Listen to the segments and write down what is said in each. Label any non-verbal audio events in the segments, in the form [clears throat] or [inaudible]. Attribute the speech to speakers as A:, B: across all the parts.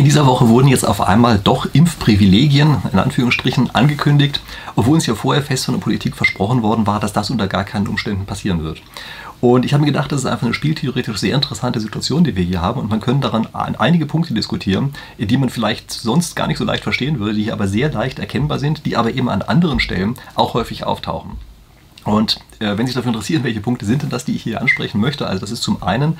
A: In dieser Woche wurden jetzt auf einmal doch Impfprivilegien in Anführungsstrichen angekündigt, obwohl uns ja vorher fest von der Politik versprochen worden war, dass das unter gar keinen Umständen passieren wird. Und ich habe mir gedacht, das ist einfach eine spieltheoretisch sehr interessante Situation, die wir hier haben. Und man könnte daran einige Punkte diskutieren, die man vielleicht sonst gar nicht so leicht verstehen würde, die aber sehr leicht erkennbar sind, die aber eben an anderen Stellen auch häufig auftauchen. Und äh, wenn Sie sich dafür interessieren, welche Punkte sind denn das, die ich hier ansprechen möchte, also das ist zum einen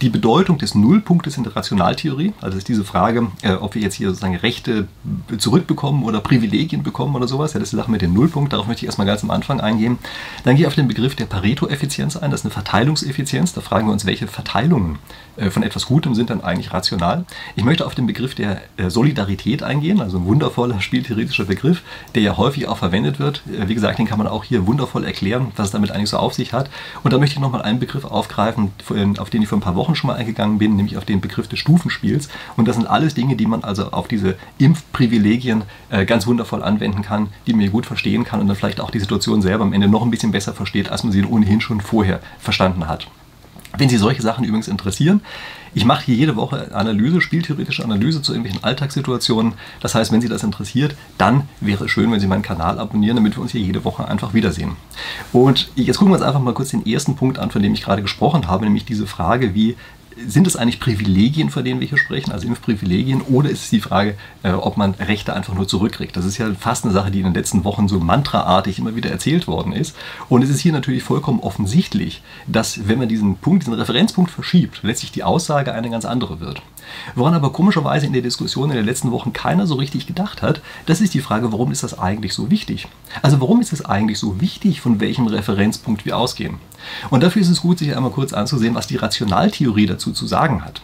A: die Bedeutung des Nullpunktes in der Rationaltheorie, also ist diese Frage, äh, ob wir jetzt hier sozusagen Rechte zurückbekommen oder Privilegien bekommen oder sowas, ja, das ist die Sache mit dem Nullpunkt, darauf möchte ich erstmal ganz am Anfang eingehen. Dann gehe ich auf den Begriff der Pareto-Effizienz ein, das ist eine Verteilungseffizienz, da fragen wir uns, welche Verteilungen äh, von etwas Gutem sind dann eigentlich rational. Ich möchte auf den Begriff der äh, Solidarität eingehen, also ein wundervoller spieltheoretischer Begriff, der ja häufig auch verwendet wird. Äh, wie gesagt, den kann man auch hier wundervoll erklären, was es damit eigentlich so auf sich hat. Und da möchte ich nochmal einen Begriff aufgreifen, auf den ich vor ein paar Wochen schon mal eingegangen bin, nämlich auf den Begriff des Stufenspiels. Und das sind alles Dinge, die man also auf diese Impfprivilegien äh, ganz wundervoll anwenden kann, die man gut verstehen kann und dann vielleicht auch die Situation selber am Ende noch ein bisschen besser versteht, als man sie ohnehin schon vorher verstanden hat. Wenn Sie solche Sachen übrigens interessieren, ich mache hier jede Woche Analyse, spieltheoretische Analyse zu irgendwelchen Alltagssituationen. Das heißt, wenn Sie das interessiert, dann wäre es schön, wenn Sie meinen Kanal abonnieren, damit wir uns hier jede Woche einfach wiedersehen. Und jetzt gucken wir uns einfach mal kurz den ersten Punkt an, von dem ich gerade gesprochen habe, nämlich diese Frage, wie sind es eigentlich Privilegien, von denen wir hier sprechen, also Impfprivilegien, oder ist es die Frage, äh, ob man Rechte einfach nur zurückkriegt? Das ist ja fast eine Sache, die in den letzten Wochen so mantraartig immer wieder erzählt worden ist. Und es ist hier natürlich vollkommen offensichtlich, dass wenn man diesen Punkt, diesen Referenzpunkt verschiebt, letztlich die Aussage eine ganz andere wird. Woran aber komischerweise in der Diskussion in den letzten Wochen keiner so richtig gedacht hat, das ist die Frage, warum ist das eigentlich so wichtig? Also warum ist es eigentlich so wichtig, von welchem Referenzpunkt wir ausgehen? Und dafür ist es gut, sich einmal kurz anzusehen, was die Rationaltheorie dazu zu sagen hat.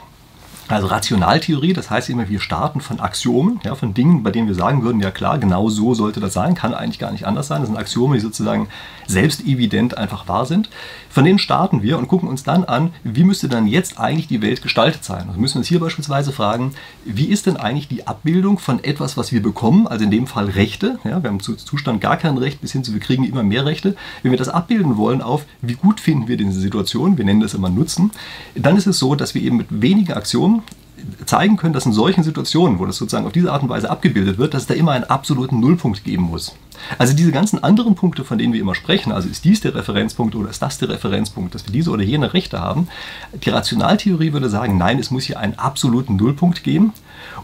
A: Also Rationaltheorie, das heißt immer, wir starten von Axiomen, ja, von Dingen, bei denen wir sagen würden, ja klar, genau so sollte das sein, kann eigentlich gar nicht anders sein. Das sind Axiome, die sozusagen selbst evident einfach wahr sind. Von denen starten wir und gucken uns dann an, wie müsste dann jetzt eigentlich die Welt gestaltet sein. Also müssen wir uns hier beispielsweise fragen, wie ist denn eigentlich die Abbildung von etwas, was wir bekommen, also in dem Fall Rechte, ja, wir haben zu Zustand gar kein Recht, bis hin zu wir kriegen immer mehr Rechte. Wenn wir das abbilden wollen auf, wie gut finden wir diese Situation, wir nennen das immer Nutzen, dann ist es so, dass wir eben mit wenigen Aktionen zeigen können, dass in solchen Situationen, wo das sozusagen auf diese Art und Weise abgebildet wird, dass es da immer einen absoluten Nullpunkt geben muss. Also diese ganzen anderen Punkte, von denen wir immer sprechen, also ist dies der Referenzpunkt oder ist das der Referenzpunkt, dass wir diese oder jene Rechte haben, die Rationaltheorie würde sagen, nein, es muss hier einen absoluten Nullpunkt geben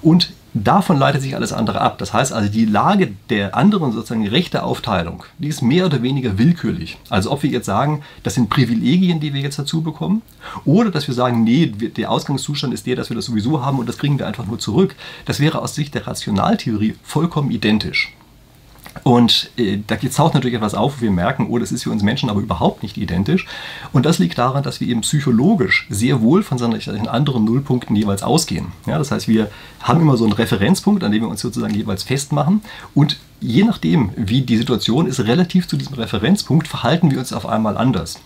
A: und Davon leitet sich alles andere ab. Das heißt also, die Lage der anderen sozusagen Rechteaufteilung, die ist mehr oder weniger willkürlich. Also ob wir jetzt sagen, das sind Privilegien, die wir jetzt dazu bekommen, oder dass wir sagen, nee, der Ausgangszustand ist der, dass wir das sowieso haben und das kriegen wir einfach nur zurück. Das wäre aus Sicht der Rationaltheorie vollkommen identisch. Und äh, da taucht natürlich etwas auf, wo wir merken, oh, das ist für uns Menschen aber überhaupt nicht identisch. Und das liegt daran, dass wir eben psychologisch sehr wohl von solchen anderen Nullpunkten jeweils ausgehen. Ja, das heißt, wir haben immer so einen Referenzpunkt, an dem wir uns sozusagen jeweils festmachen. Und je nachdem, wie die Situation ist, relativ zu diesem Referenzpunkt, verhalten wir uns auf einmal anders.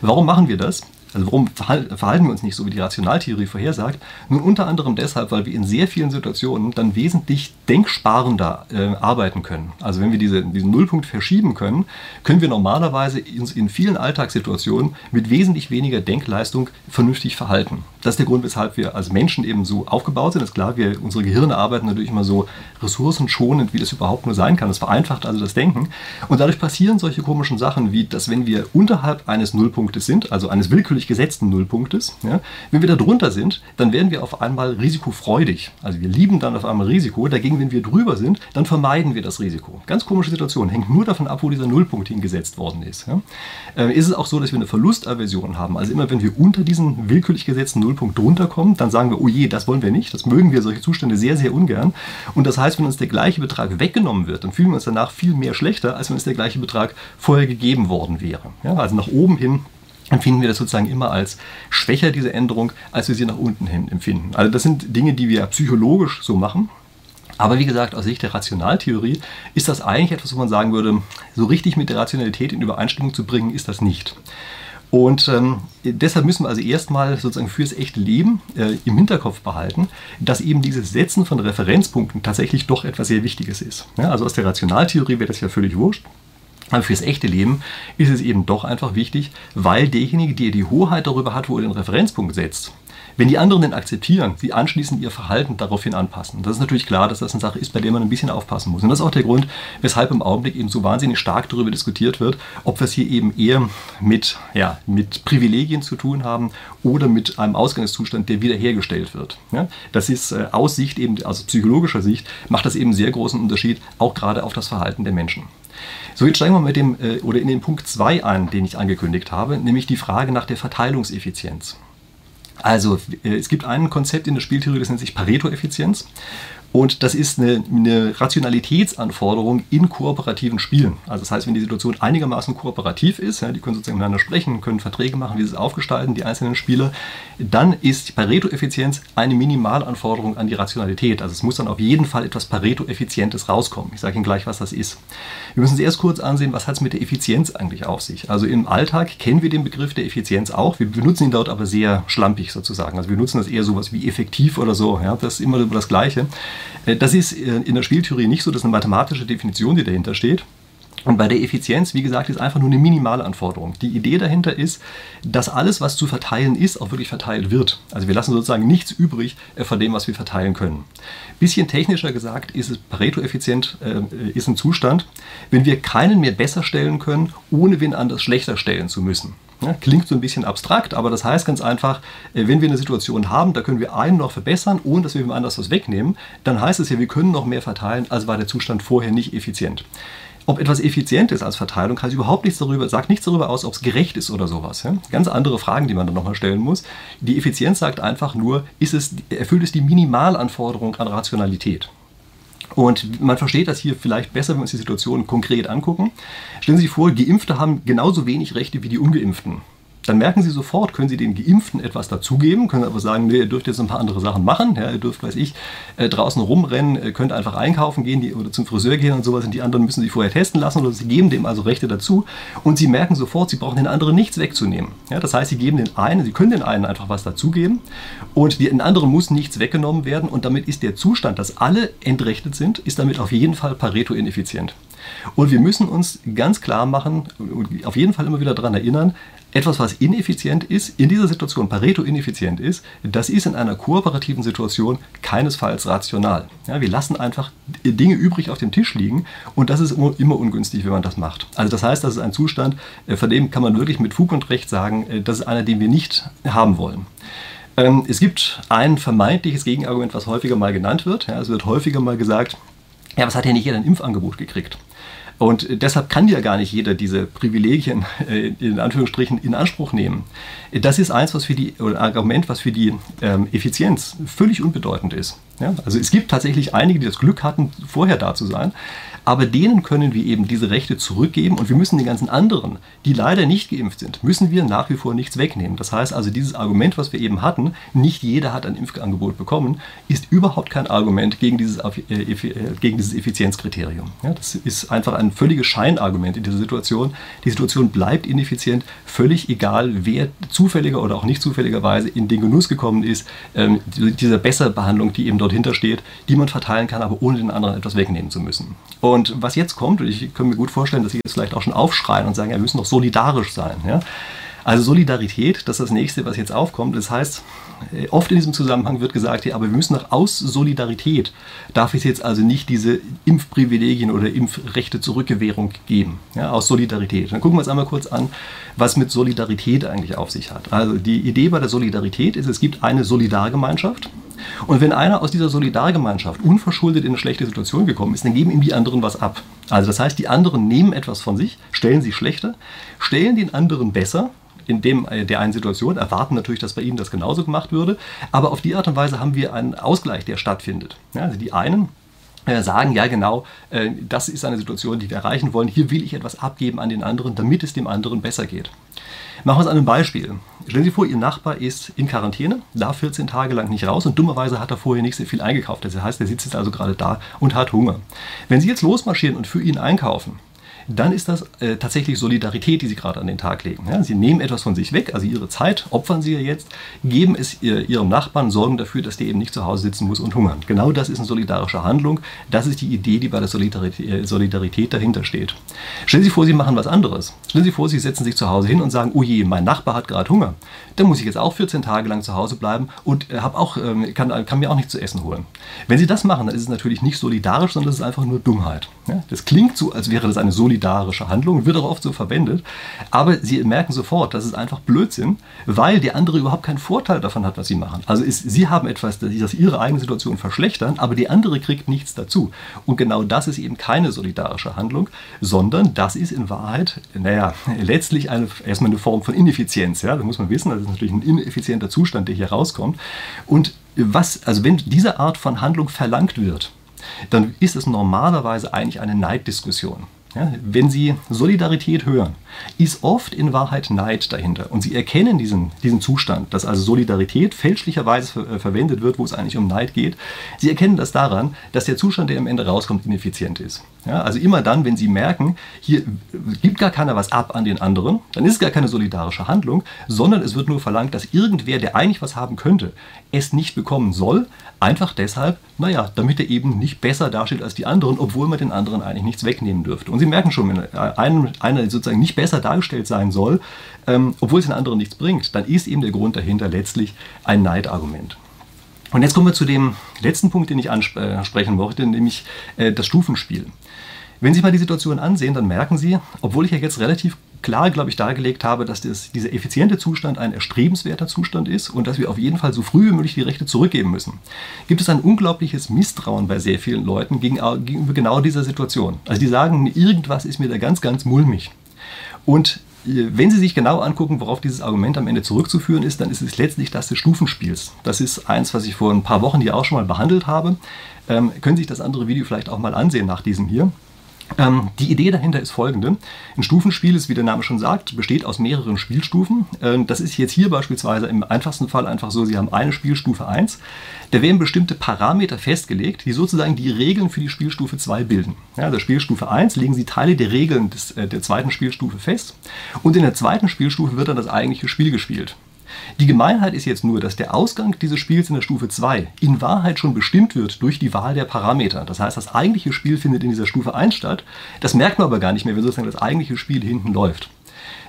A: Warum machen wir das? Also warum verhalten wir uns nicht so, wie die Rationaltheorie vorhersagt? Nun unter anderem deshalb, weil wir in sehr vielen Situationen dann wesentlich denksparender äh, arbeiten können. Also wenn wir diese, diesen Nullpunkt verschieben können, können wir normalerweise uns in vielen Alltagssituationen mit wesentlich weniger Denkleistung vernünftig verhalten. Das ist der Grund, weshalb wir als Menschen eben so aufgebaut sind. Das ist klar, wir, unsere Gehirne arbeiten natürlich immer so ressourcenschonend, wie das überhaupt nur sein kann. Das vereinfacht also das Denken. Und dadurch passieren solche komischen Sachen, wie dass wenn wir unterhalb eines Nullpunktes sind, also eines willkürlichen natürlich gesetzten Nullpunktes. Ja. Wenn wir da drunter sind, dann werden wir auf einmal risikofreudig. Also wir lieben dann auf einmal Risiko. Dagegen, wenn wir drüber sind, dann vermeiden wir das Risiko. Ganz komische Situation. Hängt nur davon ab, wo dieser Nullpunkt hingesetzt worden ist. Ja. Äh, ist es auch so, dass wir eine Verlustaversion haben. Also immer, wenn wir unter diesen willkürlich gesetzten Nullpunkt drunter kommen, dann sagen wir, oh je, das wollen wir nicht. Das mögen wir solche Zustände sehr, sehr ungern. Und das heißt, wenn uns der gleiche Betrag weggenommen wird, dann fühlen wir uns danach viel mehr schlechter, als wenn uns der gleiche Betrag vorher gegeben worden wäre. Ja, also nach oben hin empfinden wir das sozusagen immer als schwächer, diese Änderung, als wir sie nach unten hin empfinden. Also das sind Dinge, die wir psychologisch so machen. Aber wie gesagt, aus Sicht der Rationaltheorie ist das eigentlich etwas, wo man sagen würde, so richtig mit der Rationalität in Übereinstimmung zu bringen, ist das nicht. Und ähm, deshalb müssen wir also erstmal sozusagen fürs echte Leben äh, im Hinterkopf behalten, dass eben dieses Setzen von Referenzpunkten tatsächlich doch etwas sehr Wichtiges ist. Ja, also aus der Rationaltheorie wäre das ja völlig wurscht. Aber fürs echte Leben ist es eben doch einfach wichtig, weil derjenige, der die Hoheit darüber hat, wo er den Referenzpunkt setzt, Wenn die anderen den akzeptieren, sie anschließend ihr Verhalten daraufhin anpassen. Das ist natürlich klar, dass das eine Sache ist, bei der man ein bisschen aufpassen muss. Und das ist auch der Grund, weshalb im Augenblick eben so wahnsinnig stark darüber diskutiert wird, ob wir es hier eben eher mit, ja, mit Privilegien zu tun haben oder mit einem Ausgangszustand, der wiederhergestellt wird. Ja? Das ist äh, aus Sicht eben, also psychologischer Sicht, macht das eben sehr großen Unterschied, auch gerade auf das Verhalten der Menschen. So, jetzt steigen wir mit dem äh, oder in den Punkt 2 ein, den ich angekündigt habe, nämlich die Frage nach der Verteilungseffizienz. Also, äh, es gibt ein Konzept in der Spieltheorie, das nennt sich Pareto-Effizienz. Und das ist eine, eine, Rationalitätsanforderung in kooperativen Spielen. Also das heißt, wenn die Situation einigermaßen kooperativ ist, ja, die können sozusagen miteinander sprechen, können Verträge machen, wie sie es aufgestalten, die einzelnen Spieler, dann ist Pareto-Effizienz eine Minimalanforderung an die Rationalität. Also es muss dann auf jeden Fall etwas Pareto-Effizientes rauskommen. Ich sage Ihnen gleich, was das ist. Wir müssen uns erst kurz ansehen, was hat es mit der Effizienz eigentlich auf sich. Also im Alltag kennen wir den Begriff der Effizienz auch. Wir benutzen ihn dort aber sehr schlampig sozusagen. Also wir nutzen das eher sowas wie effektiv oder so. Ja, das ist immer das Gleiche. Äh, das ist äh, in der Spieltheorie nicht so, das ist eine mathematische Definition, die dahinter steht. Und bei der Effizienz, wie gesagt, ist einfach nur eine minimale Anforderung. Die Idee dahinter ist, dass alles, was zu verteilen ist, auch wirklich verteilt wird. Also wir lassen sozusagen nichts übrig äh, von dem, was wir verteilen können. Bisschen technischer gesagt ist es Pareto-effizient, äh, ist ein Zustand, wenn wir keinen mehr besser stellen können, ohne wen anders schlechter stellen zu müssen. Ja, klingt so ein bisschen abstrakt, aber das heißt ganz einfach, äh, wenn wir eine Situation haben, da können wir einen noch verbessern, ohne dass wir jemand anders was wegnehmen, dann heißt es ja, wir können noch mehr verteilen, als war der Zustand vorher nicht effizient. Ob etwas effizient ist als Verteilung, heißt überhaupt nichts darüber, sagt nichts darüber aus, ob es gerecht ist oder sowas. Ganz andere Fragen, die man dann nochmal stellen muss. Die Effizienz sagt einfach nur, ist es, erfüllt es die Minimalanforderung an Rationalität. Und man versteht das hier vielleicht besser, wenn wir uns die Situation konkret angucken. Stellen Sie sich vor, Geimpfte haben genauso wenig Rechte wie die Ungeimpften dann merken Sie sofort, können Sie den Geimpften etwas dazugeben, können aber sagen, nee, ihr dürft jetzt ein paar andere Sachen machen, ja, ihr dürft, weiß ich, äh, draußen rumrennen, könnt einfach einkaufen gehen die, oder zum Friseur gehen und sowas und die anderen müssen sich vorher testen lassen oder Sie geben dem also Rechte dazu und Sie merken sofort, Sie brauchen den anderen nichts wegzunehmen. Ja, das heißt, Sie geben den einen, Sie können den einen einfach was dazugeben und den anderen muss nichts weggenommen werden und damit ist der Zustand, dass alle entrechtet sind, ist damit auf jeden Fall Pareto ineffizient. Und wir müssen uns ganz klar machen und auf jeden Fall immer wieder daran erinnern, etwas, was ineffizient ist, in dieser Situation Pareto ineffizient ist, das ist in einer kooperativen Situation keinesfalls rational. Ja, wir lassen einfach Dinge übrig auf dem Tisch liegen und das ist immer ungünstig, wenn man das macht. Also das heißt, das ist ein Zustand, äh, von dem kann man wirklich mit Fug und Recht sagen, äh, das ist einer, den wir nicht haben wollen. Ähm, es gibt ein vermeintliches Gegenargument, was häufiger mal genannt wird. Ja, es wird häufiger mal gesagt, ja, was hat ja nicht jeder ein Impfangebot gekriegt? Und deshalb kann ja gar nicht jeder diese Privilegien äh, in Anführungsstrichen in Anspruch nehmen. Das ist eins, was für die, oder ein Argument, was für die ähm, Effizienz völlig unbedeutend ist. Ja? Also es gibt tatsächlich einige, die das Glück hatten, vorher da zu sein aber denen können wir eben diese Rechte zurückgeben und wir müssen den ganzen anderen, die leider nicht geimpft sind, müssen wir nach wie vor nichts wegnehmen. Das heißt also, dieses Argument, was wir eben hatten, nicht jeder hat ein Impfangebot bekommen, ist überhaupt kein Argument gegen dieses, äh, äh, gegen dieses Effizienzkriterium. Ja, das ist einfach ein völliges Scheinargument in dieser Situation. Die Situation bleibt ineffizient, völlig egal, wer zufälliger oder auch nicht zufälligerweise in den Genuss gekommen ist, ähm, dieser Besserbehandlung, die eben dort hintersteht, die man verteilen kann, aber ohne den anderen etwas wegnehmen zu müssen. Und was jetzt kommt, und ich kann mir gut vorstellen, dass Sie jetzt vielleicht auch schon aufschreien und sagen, ja, wir müssen doch solidarisch sein. Ja? Also Solidarität, das ist das nächste, was jetzt aufkommt. Das heißt, äh, oft in diesem Zusammenhang wird gesagt, ja, aber wir müssen doch aus Solidarität, darf es jetzt also nicht diese Impfprivilegien oder Impfrechte Zurückgewährung geben, ja, aus Solidarität. Dann gucken wir uns einmal kurz an, was mit Solidarität eigentlich auf sich hat. Also die Idee bei der Solidarität ist, es gibt eine Solidargemeinschaft, und wenn einer aus dieser Solidargemeinschaft unverschuldet in eine schlechte Situation gekommen ist, dann geben ihm die anderen was ab. Also das heißt, die anderen nehmen etwas von sich, stellen sie schlechter, stellen den anderen besser, in dem, äh, der einen Situation, erwarten natürlich, dass bei ihnen das genauso gemacht würde, aber auf die Art und Weise haben wir einen Ausgleich, der stattfindet. Ja, also die einen sagen, ja genau, äh, das ist eine Situation, die wir erreichen wollen, hier will ich etwas abgeben an den anderen, damit es dem anderen besser geht. Machen wir es an einem Beispiel. Stellen Sie vor, Ihr Nachbar ist in Quarantäne, darf 14 Tage lang nicht raus und dummerweise hat er vorher nicht sehr viel eingekauft. Das heißt, er sitzt jetzt also gerade da und hat Hunger. Wenn Sie jetzt losmarschieren und für ihn einkaufen, dann ist das äh, tatsächlich Solidarität, die Sie gerade an den Tag legen. Ja, Sie nehmen etwas von sich weg, also Ihre Zeit opfern Sie ja jetzt, geben es ihr, Ihrem Nachbarn, sorgen dafür, dass der eben nicht zu Hause sitzen muss und hungern. Genau das ist eine solidarische Handlung. Das ist die Idee, die bei der Solidarität, äh, Solidarität dahinter steht. Stellen Sie vor, Sie machen was anderes. Stellen Sie vor, Sie setzen sich zu Hause hin und sagen, oh je, mein Nachbar hat gerade Hunger. Dann muss ich jetzt auch 14 Tage lang zu Hause bleiben und äh, auch, äh, kann, kann, mir auch nichts zu essen holen. Wenn Sie das machen, dann ist es natürlich nicht solidarisch, sondern es ist einfach nur Dummheit. Ja? Das klingt so, als wäre das eine solidarische Handlung, wird auch oft so verwendet, aber Sie merken sofort, das ist einfach Blödsinn, weil der andere überhaupt keinen Vorteil davon hat, was Sie machen. Also ist, Sie haben etwas, das Ihre eigene Situation verschlechtern, aber die andere kriegt nichts dazu. Und genau das ist eben keine solidarische Handlung, sondern das ist in Wahrheit, naja, letztlich eine, erstmal eine Form von Ineffizienz. Ja? Das muss man wissen, das ist natürlich ein ineffizienter Zustand, der hier rauskommt. Und was, also wenn diese Art von Handlung verlangt wird, dann ist es normalerweise eigentlich eine Neiddiskussion. Ja, wenn Sie Solidarität hören, ist oft in Wahrheit Neid dahinter. Und Sie erkennen diesen, diesen Zustand, dass also Solidarität fälschlicherweise ver äh, verwendet wird, wo es eigentlich um Neid geht. Sie erkennen das daran, dass der Zustand, der am Ende rauskommt, ineffizient ist. Ja, also immer dann, wenn Sie merken, hier gibt gar keiner was ab an den anderen, dann ist es gar keine solidarische Handlung, sondern es wird nur verlangt, dass irgendwer, der eigentlich was haben könnte, es nicht bekommen soll, einfach deshalb, naja, damit er eben nicht besser dasteht als die anderen, obwohl man den anderen eigentlich nichts wegnehmen dürfte. Und Sie merken schon, wenn einer, einer sozusagen nicht besser dargestellt sein soll, ähm, obwohl es den anderen nichts bringt, dann ist eben der Grund dahinter letztlich ein Neidargument. Und jetzt kommen wir zu dem letzten Punkt, den ich ansprechen möchte, nämlich äh, das Stufenspiel. Wenn Sie mal die Situation ansehen, dann merken Sie, obwohl ich ja jetzt relativ klar, glaube ich, dargelegt habe, dass das, dieser effiziente Zustand ein erstrebenswerter Zustand ist und dass wir auf jeden Fall so früh wie möglich die Rechte zurückgeben müssen, gibt es ein unglaubliches Misstrauen bei sehr vielen Leuten gegenüber genau dieser Situation. Also die sagen, irgendwas ist mir da ganz, ganz mulmig. Und äh, wenn Sie sich genau angucken, worauf dieses Argument am Ende zurückzuführen ist, dann ist es letztlich das des Stufenspiels. Das ist eins, was ich vor ein paar Wochen hier auch schon mal behandelt habe. Ähm, können Sie sich das andere Video vielleicht auch mal ansehen nach diesem hier. Ähm, die Idee dahinter ist folgende. Ein Stufenspiel ist, wie der Name schon sagt, besteht aus mehreren Spielstufen. Ähm, das ist jetzt hier beispielsweise im einfachsten Fall einfach so, Sie haben eine Spielstufe 1. Da werden bestimmte Parameter festgelegt, die sozusagen die Regeln für die Spielstufe 2 bilden. Ja, der Spielstufe 1 legen Sie Teile der Regeln des, äh, der zweiten Spielstufe fest und in der zweiten Spielstufe wird dann das eigentliche Spiel gespielt. Die Gemeinheit ist jetzt nur, dass der Ausgang dieses Spiels in der Stufe 2 in Wahrheit schon bestimmt wird durch die Wahl der Parameter. Das heißt, das eigentliche Spiel findet in dieser Stufe 1 statt. Das merkt man aber gar nicht mehr, wenn sozusagen das eigentliche Spiel hinten läuft.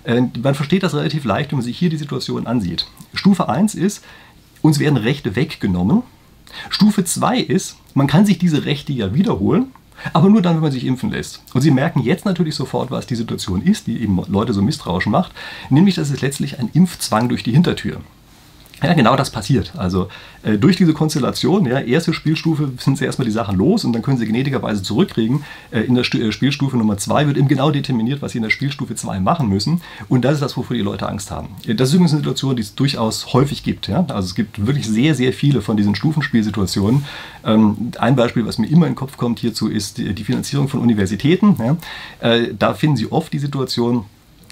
A: Äh, man versteht das relativ leicht, wenn man sich hier die Situation ansieht. Stufe 1 ist, uns werden Rechte weggenommen. Stufe 2 ist, man kann sich diese Rechte ja wiederholen aber nur dann, wenn man sich impfen lässt. Und Sie merken jetzt natürlich sofort, was die Situation ist, die eben Leute so misstrauisch macht, nämlich dass es letztlich ein Impfzwang durch die Hintertür. Ja, genau das passiert. Also äh, durch diese Konstellation, ja, erste Spielstufe sind sie erstmal die Sachen los und dann können sie gnädigerweise zurückkriegen. Äh, in der St äh, Spielstufe Nummer 2 wird eben genau determiniert, was sie in der Spielstufe 2 machen müssen. Und das ist das, wovor die Leute Angst haben. Äh, das ist übrigens eine Situation, die es durchaus häufig gibt. Ja? Also es gibt wirklich sehr, sehr viele von diesen Stufenspielsituationen. Ähm, ein Beispiel, was mir immer in den Kopf kommt hierzu, ist die, die Finanzierung von Universitäten. Ja? Äh, da finden Sie oft die Situation,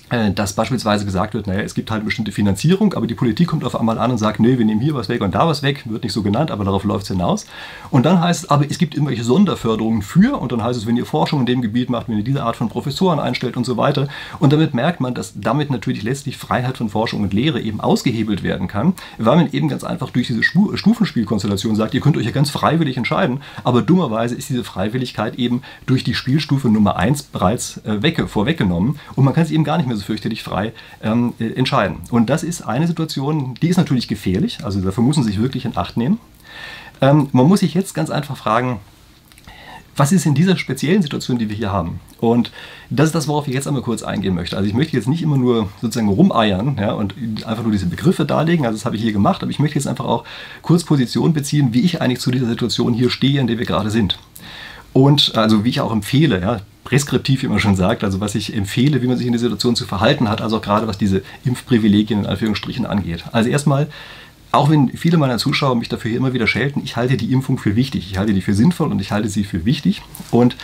A: dass beispielsweise gesagt wird, naja, es gibt halt eine bestimmte Finanzierung, aber die Politik kommt auf einmal an und sagt, nee, wir nehmen hier was weg und da was weg, wird nicht so genannt, aber darauf läuft es hinaus. Und dann heißt es, aber es gibt irgendwelche Sonderförderungen für und dann heißt es, wenn ihr Forschung in dem Gebiet macht, wenn ihr diese Art von Professoren einstellt und so weiter. Und damit merkt man, dass damit natürlich letztlich Freiheit von Forschung und Lehre eben ausgehebelt werden kann, weil man eben ganz einfach durch diese Stufenspielkonstellation sagt, ihr könnt euch ja ganz freiwillig entscheiden, aber dummerweise ist diese Freiwilligkeit eben durch die Spielstufe Nummer 1 bereits äh, weg, vorweggenommen und man kann sich eben gar nicht mehr so fürchterlich frei ähm, äh, entscheiden. Und das ist eine Situation, die ist natürlich gefährlich, also dafür muss man sich wirklich in Acht nehmen. Ähm, man muss sich jetzt ganz einfach fragen, was ist in dieser speziellen Situation, die wir hier haben? Und das ist das, worauf ich jetzt einmal kurz eingehen möchte. Also ich möchte jetzt nicht immer nur sozusagen rumeiern ja, und einfach nur diese Begriffe darlegen, also das habe ich hier gemacht, aber ich möchte jetzt einfach auch kurz Position beziehen, wie ich eigentlich zu dieser Situation hier stehe, in der wir gerade sind. Und also wie ich auch empfehle, ja, preskriptiv, wie man schon sagt, also was ich empfehle, wie man sich in der Situation zu verhalten hat, also auch gerade was diese Impfprivilegien in Anführungsstrichen angeht. Also erstmal, auch wenn viele meiner Zuschauer mich dafür immer wieder schelten, ich halte die Impfung für wichtig, ich halte die für sinnvoll und ich halte sie für wichtig. Und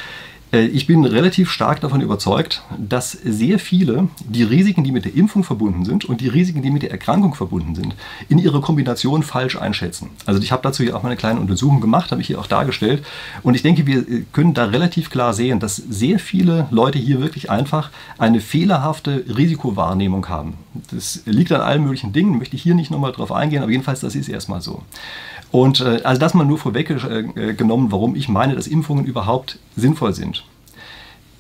A: ich bin relativ stark davon überzeugt, dass sehr viele die Risiken, die mit der Impfung verbunden sind und die Risiken, die mit der Erkrankung verbunden sind, in ihrer Kombination falsch einschätzen. Also ich habe dazu hier auch mal eine kleine Untersuchung gemacht, habe ich hier auch dargestellt. Und ich denke, wir äh, können da relativ klar sehen, dass sehr viele Leute hier wirklich einfach eine fehlerhafte Risikowahrnehmung haben. Das liegt an allen möglichen Dingen, möchte ich hier nicht nochmal drauf eingehen, aber jedenfalls, das ist erstmal so. Und äh, also das mal nur vorweggenommen, warum ich meine, dass Impfungen überhaupt sinnvoll sind.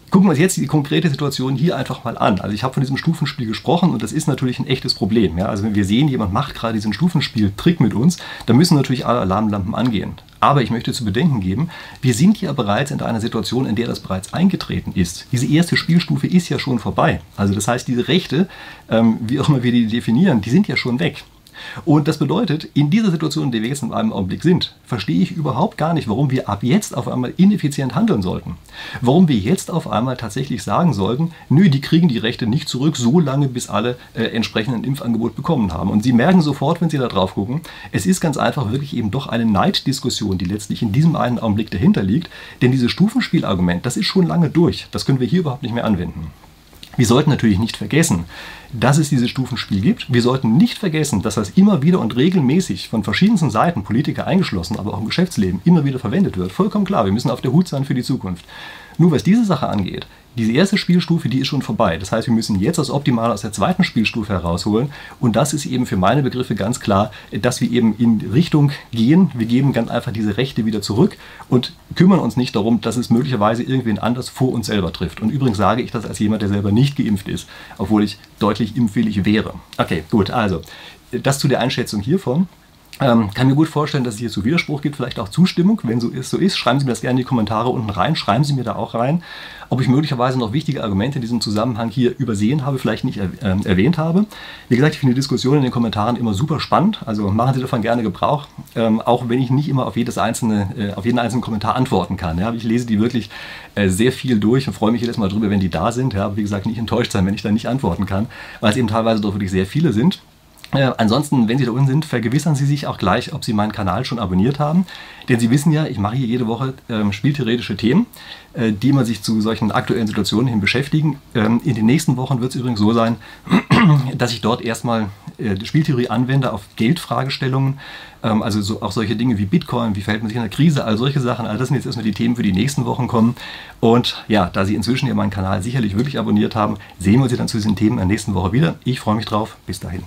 A: Gucken wir uns jetzt die konkrete Situation hier einfach mal an. Also ich habe von diesem Stufenspiel gesprochen und das ist natürlich ein echtes Problem. Ja? Also wenn wir sehen, jemand macht gerade diesen Stufenspiel-Trick mit uns, dann müssen natürlich alle Alarmlampen angehen. Aber ich möchte zu bedenken geben, wir sind ja bereits in einer Situation, in der das bereits eingetreten ist. Diese erste Spielstufe ist ja schon vorbei. Also das heißt, diese Rechte, ähm, wie auch immer wir die definieren, die sind ja schon weg. Und das bedeutet, in dieser Situation, in der wir jetzt in einem Augenblick sind, verstehe ich überhaupt gar nicht, warum wir ab jetzt auf einmal ineffizient handeln sollten. Warum wir jetzt auf einmal tatsächlich sagen sollten, nö, die kriegen die Rechte nicht zurück, so lange bis alle äh, entsprechenden Impfangebot bekommen haben. Und Sie merken sofort, wenn Sie da drauf gucken, es ist ganz einfach wirklich eben doch eine Neiddiskussion, die letztlich in diesem einen Augenblick dahinter liegt. Denn dieses Stufenspielargument, das ist schon lange durch. Das können wir hier überhaupt nicht mehr anwenden. Wir sollten natürlich nicht vergessen, dass es dieses Stufenspiel gibt. Wir sollten nicht vergessen, dass das immer wieder und regelmäßig von verschiedensten Seiten, Politiker eingeschlossen, aber auch im Geschäftsleben, immer wieder verwendet wird. Vollkommen klar, wir müssen auf der Hut sein für die Zukunft. Nur was diese Sache angeht, diese erste Spielstufe, die ist schon vorbei. Das heißt, wir müssen jetzt das Optimale aus der zweiten Spielstufe herausholen. Und das ist eben für meine Begriffe ganz klar, dass wir eben in Richtung gehen. Wir geben ganz einfach diese Rechte wieder zurück und kümmern uns nicht darum, dass es möglicherweise irgendwen anders vor uns selber trifft. Und übrigens sage ich das als jemand, der selber nicht geimpft ist, obwohl ich deutlich impfwillig wäre. Okay, gut, also das zu der Einschätzung hiervon. Ähm, kann mir gut vorstellen, dass es hier zu Widerspruch gibt, vielleicht auch Zustimmung. Wenn so ist, so ist, schreiben Sie mir das gerne in die Kommentare unten rein. Schreiben Sie mir da auch rein, ob ich möglicherweise noch wichtige Argumente in diesem Zusammenhang hier übersehen habe, vielleicht nicht äh, erwähnt habe. Wie gesagt, ich finde die Diskussion in den Kommentaren immer super spannend. Also machen Sie davon gerne Gebrauch, ähm, auch wenn ich nicht immer auf jedes einzelne, äh, auf jeden einzelnen Kommentar antworten kann. Ja. Ich lese die wirklich äh, sehr viel durch und freue mich jedes Mal drüber, wenn die da sind. Ja. Aber wie gesagt, nicht enttäuscht sein, wenn ich da nicht antworten kann, weil es eben teilweise doch wirklich sehr viele sind. Äh, ansonsten, wenn Sie da unten sind, vergewissern Sie sich auch gleich, ob Sie meinen Kanal schon abonniert haben. Denn Sie wissen ja, ich mache hier jede Woche ähm, spieltheoretische Themen, äh, die man sich zu solchen aktuellen Situationen hin beschäftigen. Ähm, in den nächsten Wochen wird es übrigens so sein, [clears throat] dass ich dort erstmal äh, Spieltheorie anwende auf Geldfragestellungen. Ähm, also so, auch solche Dinge wie Bitcoin, wie verhält man sich in der Krise, all solche Sachen. All das sind jetzt erstmal die Themen für die nächsten Wochen kommen. Und ja, da Sie inzwischen ja meinen Kanal sicherlich wirklich abonniert haben, sehen wir uns dann zu diesen Themen in der nächsten Woche wieder. Ich freue mich drauf. Bis dahin.